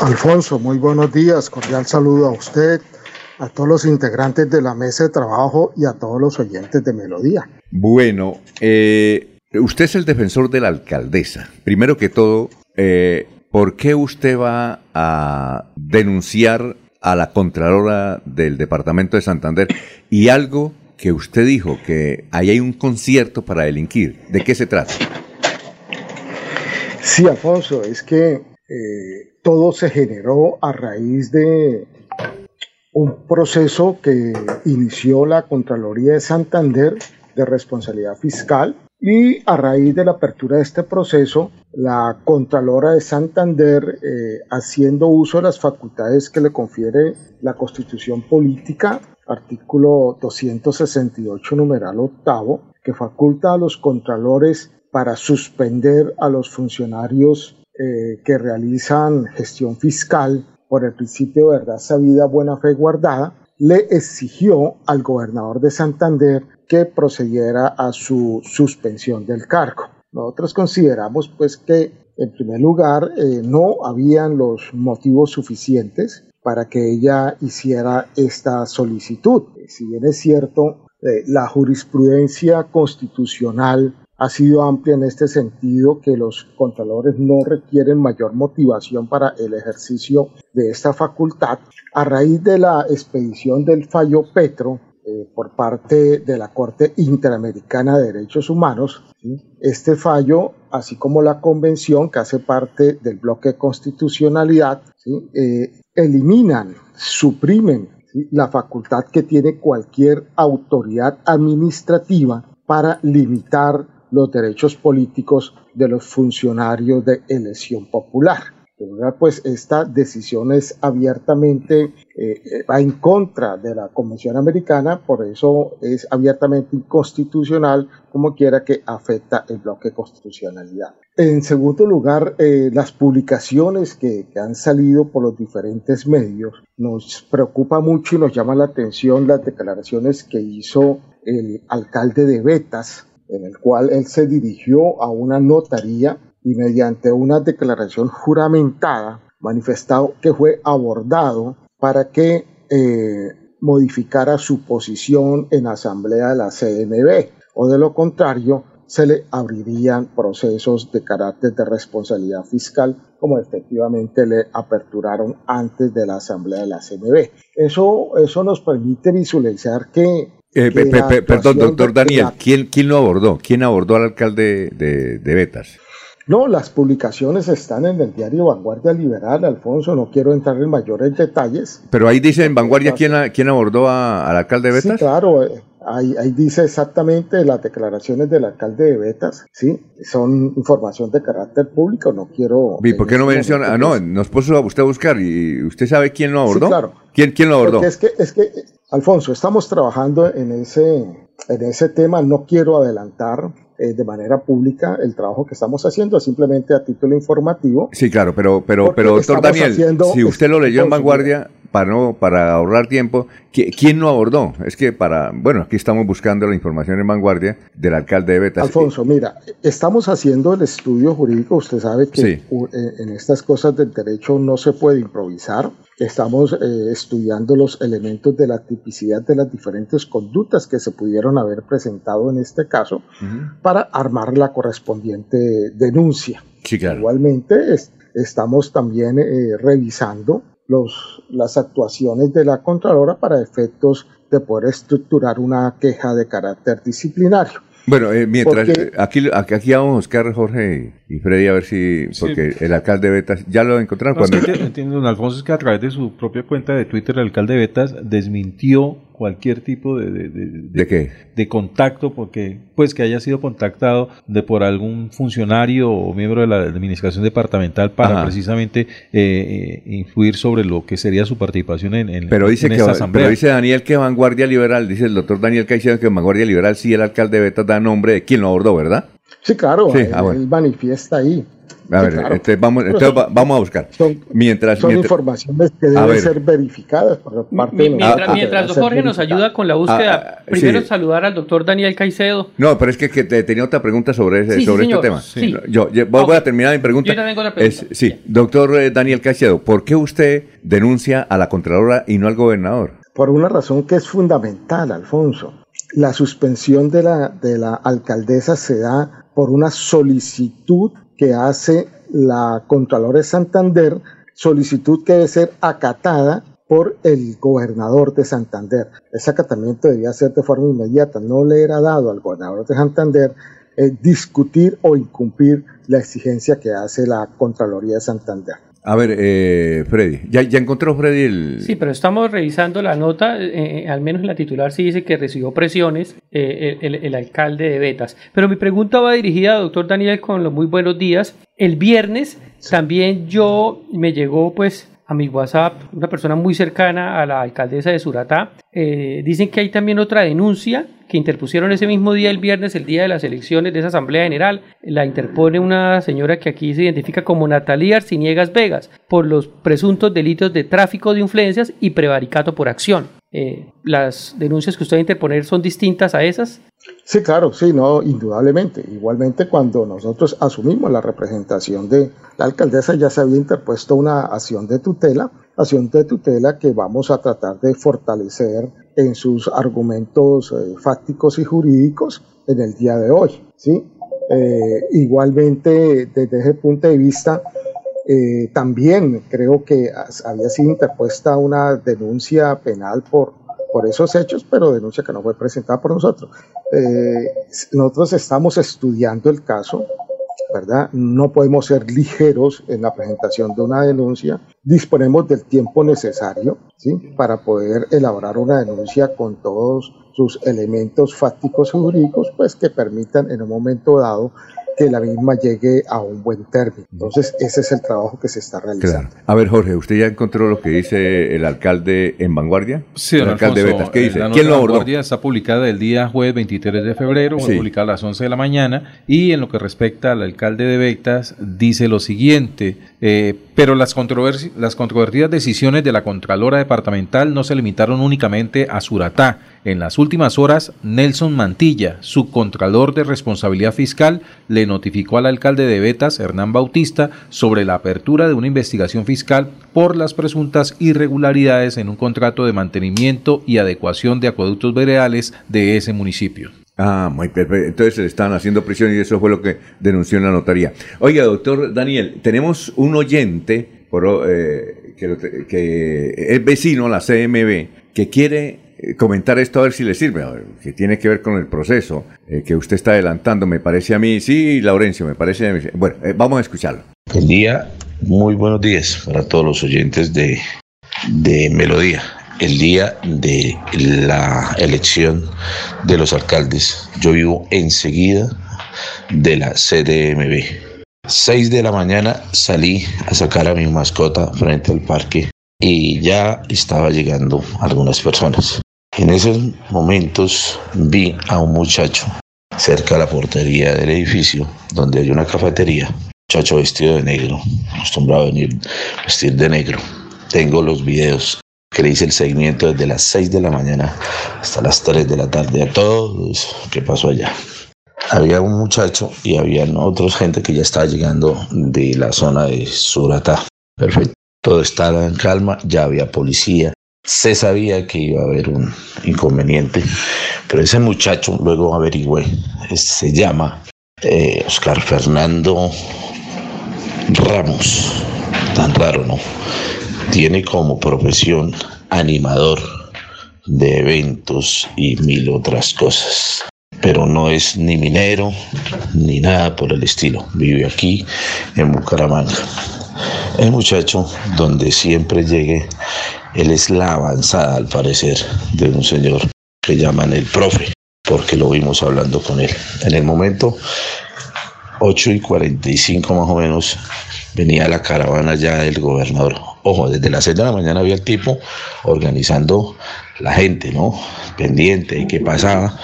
Alfonso, muy buenos días. Cordial saludo a usted, a todos los integrantes de la mesa de trabajo y a todos los oyentes de Melodía. Bueno, eh, usted es el defensor de la alcaldesa. Primero que todo, eh, ¿por qué usted va a denunciar a la Contralora del Departamento de Santander y algo que usted dijo, que ahí hay un concierto para delinquir? ¿De qué se trata? Sí, Alfonso, es que eh, todo se generó a raíz de un proceso que inició la Contraloría de Santander de responsabilidad fiscal y a raíz de la apertura de este proceso, la Contralora de Santander, eh, haciendo uso de las facultades que le confiere la Constitución Política, artículo 268, numeral octavo, que faculta a los contralores para suspender a los funcionarios eh, que realizan gestión fiscal por el principio de verdad sabida, buena fe guardada, le exigió al gobernador de Santander que procediera a su suspensión del cargo. Nosotros consideramos pues que en primer lugar eh, no habían los motivos suficientes para que ella hiciera esta solicitud. Si bien es cierto, eh, la jurisprudencia constitucional ha sido amplia en este sentido que los contralores no requieren mayor motivación para el ejercicio de esta facultad. A raíz de la expedición del fallo Petro eh, por parte de la Corte Interamericana de Derechos Humanos, este fallo, así como la convención que hace parte del bloque de constitucionalidad, eh, eliminan, suprimen la facultad que tiene cualquier autoridad administrativa para limitar los derechos políticos de los funcionarios de elección popular. Pues esta decisión es abiertamente, eh, va en contra de la Convención Americana, por eso es abiertamente inconstitucional, como quiera que afecta el bloque constitucionalidad. En segundo lugar, eh, las publicaciones que, que han salido por los diferentes medios nos preocupa mucho y nos llama la atención las declaraciones que hizo el alcalde de Betas, en el cual él se dirigió a una notaría y mediante una declaración juramentada manifestado que fue abordado para que eh, modificara su posición en asamblea de la CNB o de lo contrario se le abrirían procesos de carácter de responsabilidad fiscal como efectivamente le aperturaron antes de la asamblea de la CNB. Eso, eso nos permite visualizar que eh, perdón, doctor Daniel, ¿quién, ¿quién lo abordó? ¿Quién abordó al alcalde de, Betas? No, las publicaciones están en el diario Vanguardia Liberal, Alfonso, no quiero entrar en mayores detalles. Pero ahí dice en Vanguardia quién, quién abordó al alcalde de Betas. Sí, claro, eh, ahí, ahí, dice exactamente las declaraciones del alcalde de Betas, sí, son información de carácter público, no quiero... ¿Y por qué no este menciona? Ah, no, nos puso a usted a buscar y usted sabe quién lo abordó. Sí, claro. ¿Quién, quién lo abordó? es que, es que Alfonso, estamos trabajando en ese, en ese tema. No quiero adelantar eh, de manera pública el trabajo que estamos haciendo, simplemente a título informativo. Sí, claro, pero, pero, pero doctor Daniel, si usted lo leyó en Vanguardia, para, no, para ahorrar tiempo, ¿quién lo abordó? Es que para, bueno, aquí estamos buscando la información en Vanguardia del alcalde de Betas. Alfonso, mira, estamos haciendo el estudio jurídico, usted sabe que eh, en estas cosas del derecho no se puede improvisar. Estamos eh, estudiando los elementos de la tipicidad de las diferentes conductas que se pudieron haber presentado en este caso para armar la correspondiente denuncia. Igualmente, estamos también eh, revisando los, las actuaciones de la Contralora para efectos de poder estructurar una queja de carácter disciplinario. Bueno, eh, mientras aquí, aquí vamos a buscar Jorge y Freddy a ver si, porque el alcalde de Betas ya lo encontraron. cuando... entiendo, don Alfonso, es que a través de su propia cuenta de Twitter el alcalde de Betas desmintió cualquier tipo de, de, de, qué? de contacto, porque pues que haya sido contactado de por algún funcionario o miembro de la administración departamental para precisamente eh, eh, influir sobre lo que sería su participación en, en, pero dice que, asamblea. Pero dice Daniel que Vanguardia Liberal, dice el doctor Daniel Caicedo que Vanguardia Liberal sí el alcalde de Betas da nombre de quien lo abordó, ¿verdad? Sí, claro, ah, él, manifiesta ahí. A ver, este, vamos, vamos a buscar. Son, mientras, son informaciones que deben ser verificadas por parte de Mientras, mientras Jorge nos ayuda con la búsqueda, ah, ah, primero saludar al doctor Daniel Caicedo. No, pero es que, que tenía otra pregunta sobre, ese, sobre este tema. Yo, voy a terminar mi pregunta. Yo tengo pregunta. sí, doctor eh, Daniel Caicedo, ¿por qué usted denuncia a la Contralora y no al gobernador? Por una razón que es fundamental, Alfonso. La suspensión de la, de la alcaldesa se da por una solicitud que hace la Contralora de Santander, solicitud que debe ser acatada por el gobernador de Santander. Ese acatamiento debía ser de forma inmediata. No le era dado al gobernador de Santander eh, discutir o incumplir la exigencia que hace la Contraloría de Santander. A ver, eh, Freddy, ¿Ya, ¿ya, encontró Freddy el...? Sí, pero estamos revisando la nota, eh, eh, al menos en la titular sí dice que recibió presiones el, alcalde de Betas. Pero mi pregunta va dirigida, doctor Daniel, con los muy buenos días. El viernes también yo me llegó pues a mi WhatsApp, una persona muy cercana a la alcaldesa de Suratá, eh, dicen que hay también otra denuncia que interpusieron ese mismo día, el viernes, el día de las elecciones de esa Asamblea General. La interpone una señora que aquí se identifica como Natalia Arciniegas Vegas por los presuntos delitos de tráfico de influencias y prevaricato por acción. Eh, ¿Las denuncias que usted va interponer son distintas a esas? Sí, claro, sí, no, indudablemente. Igualmente cuando nosotros asumimos la representación de la alcaldesa ya se había interpuesto una acción de tutela, acción de tutela que vamos a tratar de fortalecer en sus argumentos eh, fácticos y jurídicos en el día de hoy. ¿sí? Eh, igualmente, desde ese punto de vista, eh, también creo que había sido interpuesta una denuncia penal por, por esos hechos, pero denuncia que no fue presentada por nosotros. nosotros estamos estudiando el caso, ¿verdad? No podemos ser ligeros en la presentación de una denuncia. Disponemos del tiempo necesario, ¿sí? Para poder elaborar una denuncia con todos sus elementos fácticos y jurídicos, pues que permitan en un momento dado que la misma llegue a un buen término. Entonces, ese es el trabajo que se está realizando. A ver, Jorge, ¿usted ya encontró lo que dice el alcalde en Vanguardia? Sí, el alcalde Betas. ¿Qué dice? ¿Quién lo abordó? Vanguardia está publicada el día jueves 23 de febrero, fue publicada a las 11 de la mañana, y en lo que respecta al alcalde de Betas, dice lo siguiente, eh, pero las, las controvertidas decisiones de la Contralora Departamental no se limitaron únicamente a Suratá. En las últimas horas, Nelson Mantilla, subcontralor de responsabilidad fiscal, le notificó al alcalde de Betas, Hernán Bautista, sobre la apertura de una investigación fiscal por las presuntas irregularidades en un contrato de mantenimiento y adecuación de acueductos veredales de ese municipio. Ah, muy perfecto. Entonces le estaban haciendo prisión y eso fue lo que denunció en la notaría. Oiga, doctor Daniel, tenemos un oyente por, eh, que, que, es vecino, la CMB, que quiere eh, comentar esto a ver si le sirve, que tiene que ver con el proceso eh, que usted está adelantando, me parece a mí, sí, Laurencio, me parece, bueno, eh, vamos a escucharlo. Buen día, muy buenos días para todos los oyentes de, de Melodía. El día de la elección de los alcaldes, yo vivo enseguida de la CDMB. 6 de la mañana salí a sacar a mi mascota frente al parque y ya estaba llegando algunas personas. En esos momentos vi a un muchacho cerca de la portería del edificio donde hay una cafetería, muchacho vestido de negro, acostumbrado a venir vestir de negro. Tengo los videos que le hice el seguimiento desde las 6 de la mañana hasta las 3 de la tarde a todos qué pasó allá. Había un muchacho y habían otros gente que ya estaba llegando de la zona de Suratá. Perfecto. Todo estaba en calma, ya había policía, se sabía que iba a haber un inconveniente, pero ese muchacho, luego averigüé, se llama eh, Oscar Fernando Ramos, tan raro, ¿no? Tiene como profesión animador de eventos y mil otras cosas, pero no es ni minero ni nada por el estilo, vive aquí en Bucaramanga. El muchacho, donde siempre llegue, él es la avanzada, al parecer, de un señor que llaman el profe, porque lo vimos hablando con él. En el momento 8 y 45 más o menos venía la caravana ya del gobernador. Ojo, desde las 6 de la mañana había el tipo organizando la gente, ¿no? Pendiente y qué pasaba,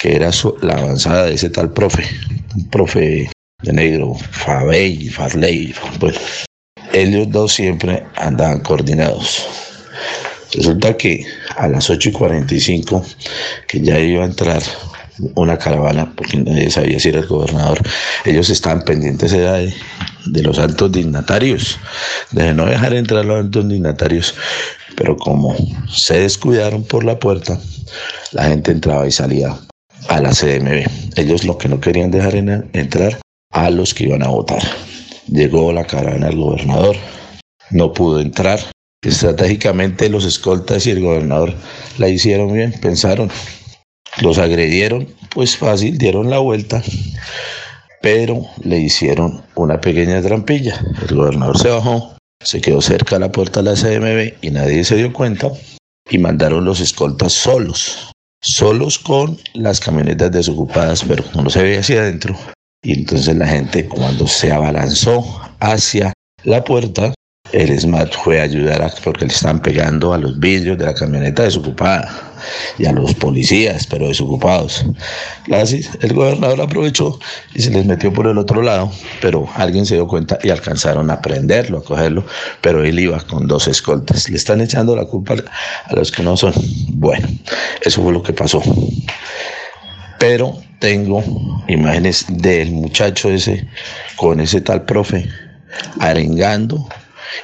que era la avanzada de ese tal profe, un profe de negro, Fabey, Farley, pues ellos dos siempre andaban coordinados. Resulta que a las 8 y 45, que ya iba a entrar una caravana, porque nadie sabía si era el gobernador, ellos estaban pendientes de, de los altos dignatarios, de no dejar entrar los altos dignatarios, pero como se descuidaron por la puerta, la gente entraba y salía a la CDMB. Ellos lo que no querían dejar entrar a los que iban a votar. Llegó la caravana del gobernador, no pudo entrar. Estratégicamente los escoltas y el gobernador la hicieron bien, pensaron, los agredieron, pues fácil, dieron la vuelta, pero le hicieron una pequeña trampilla. El gobernador se bajó, se quedó cerca de la puerta de la CMB y nadie se dio cuenta y mandaron los escoltas solos, solos con las camionetas desocupadas, pero no se veía hacia adentro. Y entonces la gente cuando se abalanzó hacia la puerta, el SMAT fue a ayudar a, porque le están pegando a los vidrios de la camioneta desocupada y a los policías, pero desocupados. Así, el gobernador aprovechó y se les metió por el otro lado, pero alguien se dio cuenta y alcanzaron a prenderlo, a cogerlo, pero él iba con dos escoltas. Le están echando la culpa a los que no son. Bueno, eso fue lo que pasó. Pero tengo imágenes del muchacho ese con ese tal profe arengando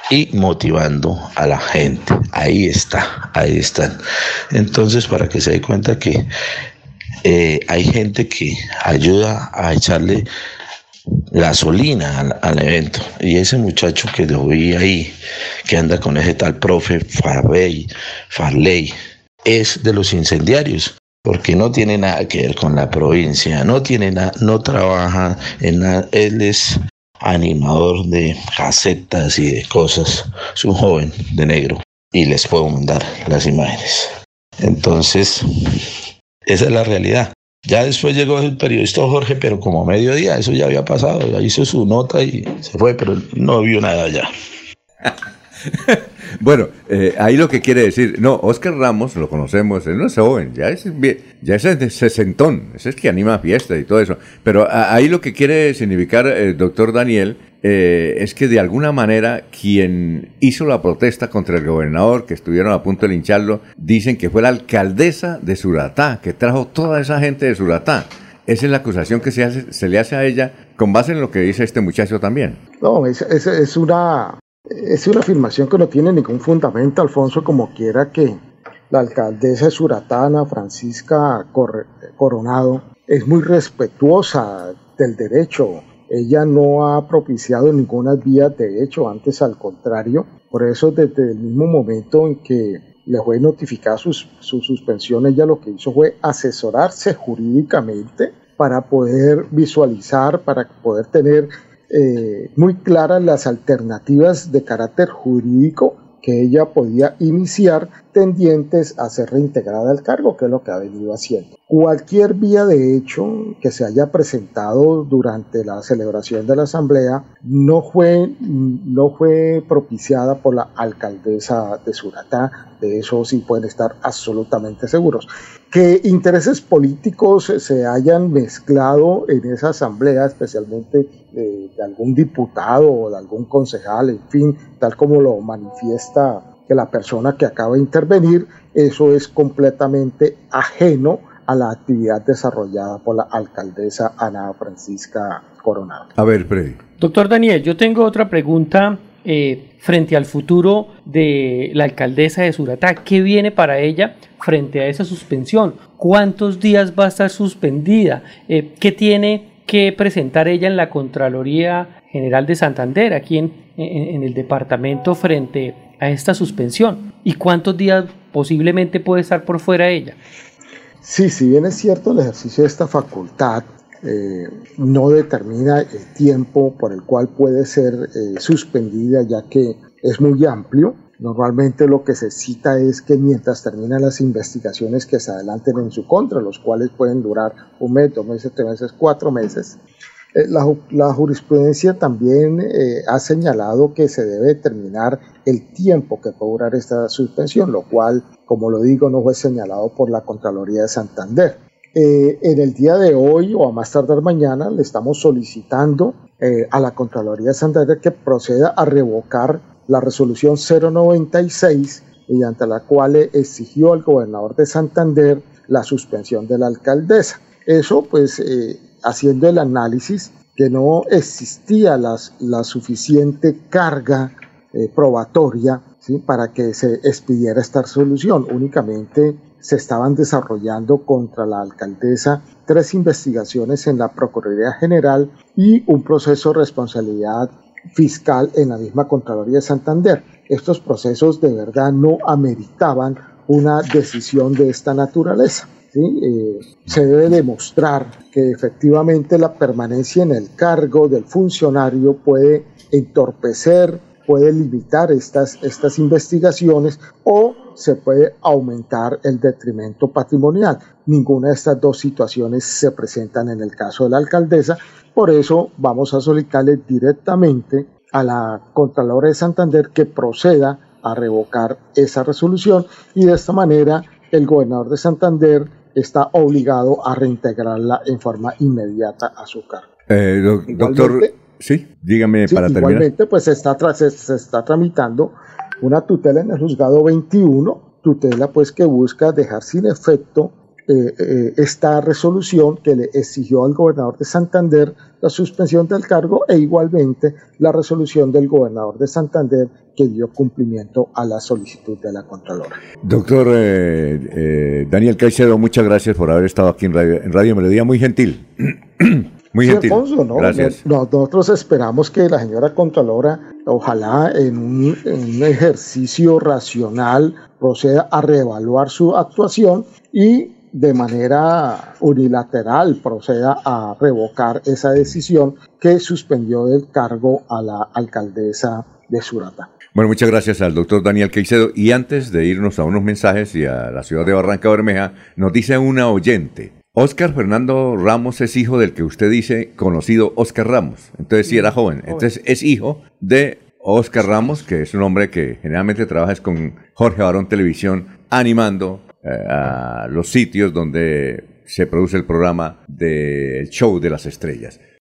y motivando a la gente. Ahí está, ahí están. Entonces, para que se dé cuenta que eh, hay gente que ayuda a echarle gasolina al, evento. Y ese muchacho que lo vi ahí, que anda con ese tal profe Farley, Farley, es de los incendiarios porque no tiene nada que ver con la provincia, no tiene nada, no trabaja en nada, él es animador de casetas y de cosas. Es un joven de negro y les puedo mandar las imágenes. Entonces, esa es la realidad. Ya después llegó el periodista Jorge, pero como a mediodía, eso ya había pasado, ya hizo su nota y se fue, pero no vio nada ya. bueno, eh, ahí lo que quiere decir, no, Oscar Ramos lo conocemos, él no es joven, ya es, ya es sesentón, ese es que anima fiestas y todo eso. Pero ahí lo que quiere significar el eh, doctor Daniel eh, es que de alguna manera quien hizo la protesta contra el gobernador, que estuvieron a punto de lincharlo, dicen que fue la alcaldesa de Suratá, que trajo toda esa gente de Suratá. Esa es la acusación que se, hace, se le hace a ella con base en lo que dice este muchacho también. No, es, es una es una afirmación que no tiene ningún fundamento, Alfonso, como quiera que la alcaldesa de Suratana, Francisca Coronado, es muy respetuosa del derecho. Ella no ha propiciado ninguna vía de hecho, antes al contrario. Por eso desde el mismo momento en que le fue notificada su, su suspensión, ella lo que hizo fue asesorarse jurídicamente para poder visualizar, para poder tener eh, muy claras las alternativas de carácter jurídico que ella podía iniciar tendientes a ser reintegrada al cargo, que es lo que ha venido haciendo. Cualquier vía de hecho que se haya presentado durante la celebración de la asamblea no fue, no fue propiciada por la alcaldesa de Suratá, de eso sí pueden estar absolutamente seguros. Que intereses políticos se hayan mezclado en esa asamblea, especialmente de, de algún diputado o de algún concejal, en fin, tal como lo manifiesta que la persona que acaba de intervenir, eso es completamente ajeno a la actividad desarrollada por la alcaldesa Ana Francisca Coronado. A ver, Freddy. Doctor Daniel, yo tengo otra pregunta eh, frente al futuro de la alcaldesa de Suratá. ¿Qué viene para ella frente a esa suspensión? ¿Cuántos días va a estar suspendida? Eh, ¿Qué tiene que presentar ella en la Contraloría General de Santander, aquí en, en el departamento frente a esta suspensión? ¿Y cuántos días posiblemente puede estar por fuera ella? Sí, si bien es cierto, el ejercicio de esta facultad eh, no determina el tiempo por el cual puede ser eh, suspendida, ya que es muy amplio. Normalmente lo que se cita es que mientras terminan las investigaciones que se adelanten en su contra, los cuales pueden durar un mes, dos meses, tres meses, cuatro meses, eh, la, jurisprudencia también ha señalado que se debe determinar el tiempo que puede durar esta suspensión, lo cual, como lo digo, no fue señalado por la Contraloría de Santander. eh, en el día de hoy o a más tardar mañana le estamos solicitando eh, a la Contraloría de Santander que proceda a revocar la resolución 096 mediante la cual exigió al gobernador de Santander la suspensión de la alcaldesa. Eso pues eh, haciendo el análisis que no existía la suficiente carga eh, probatoria para que se expidiera esta resolución. Únicamente se estaban desarrollando contra la alcaldesa tres investigaciones en la Procuraduría General y un proceso de responsabilidad fiscal en la misma Contraloría de Santander. Estos procesos de verdad no ameritaban una decisión de esta naturaleza. Eh, se debe demostrar que efectivamente la permanencia en el cargo del funcionario puede entorpecer, puede limitar estas, estas investigaciones o se puede aumentar el detrimento patrimonial. Ninguna de estas dos situaciones se presentan en el caso de la alcaldesa, por eso vamos a solicitarle directamente a la Contralora de Santander que proceda a revocar esa resolución y de esta manera el gobernador de Santander está obligado a reintegrarla en forma inmediata a su cargo. Eh, doctor, sí, dígame para terminar. Igualmente, pues se está, se, está tramitando una tutela en el juzgado 21, tutela pues que busca dejar sin efecto eh, eh, esta resolución que le exigió al gobernador de Santander la suspensión del cargo e igualmente la resolución del gobernador de Santander que dio cumplimiento a la solicitud de la Contralora. Doctor eh, eh, Daniel Caicedo, muchas gracias por haber estado aquí en Radio, Melodía, muy gentil. Muy gentil. ¿no? Gracias. Nosotros esperamos que la señora Contralora, ojalá en un, en un, ejercicio racional, proceda a reevaluar su actuación y de manera unilateral proceda a revocar esa decisión que suspendió del cargo a la alcaldesa de Surata. Bueno, muchas gracias al doctor Daniel Queicedo. Y antes de irnos a unos mensajes y a la ciudad de Barranca Bermeja, nos dice una oyente. Oscar Fernando Ramos es hijo del que usted dice conocido Oscar Ramos. Entonces sí era joven. Entonces es hijo de Oscar Ramos, que es un hombre que generalmente trabaja con Jorge Barón Televisión, animando a los sitios donde se produce el programa del show de las estrellas.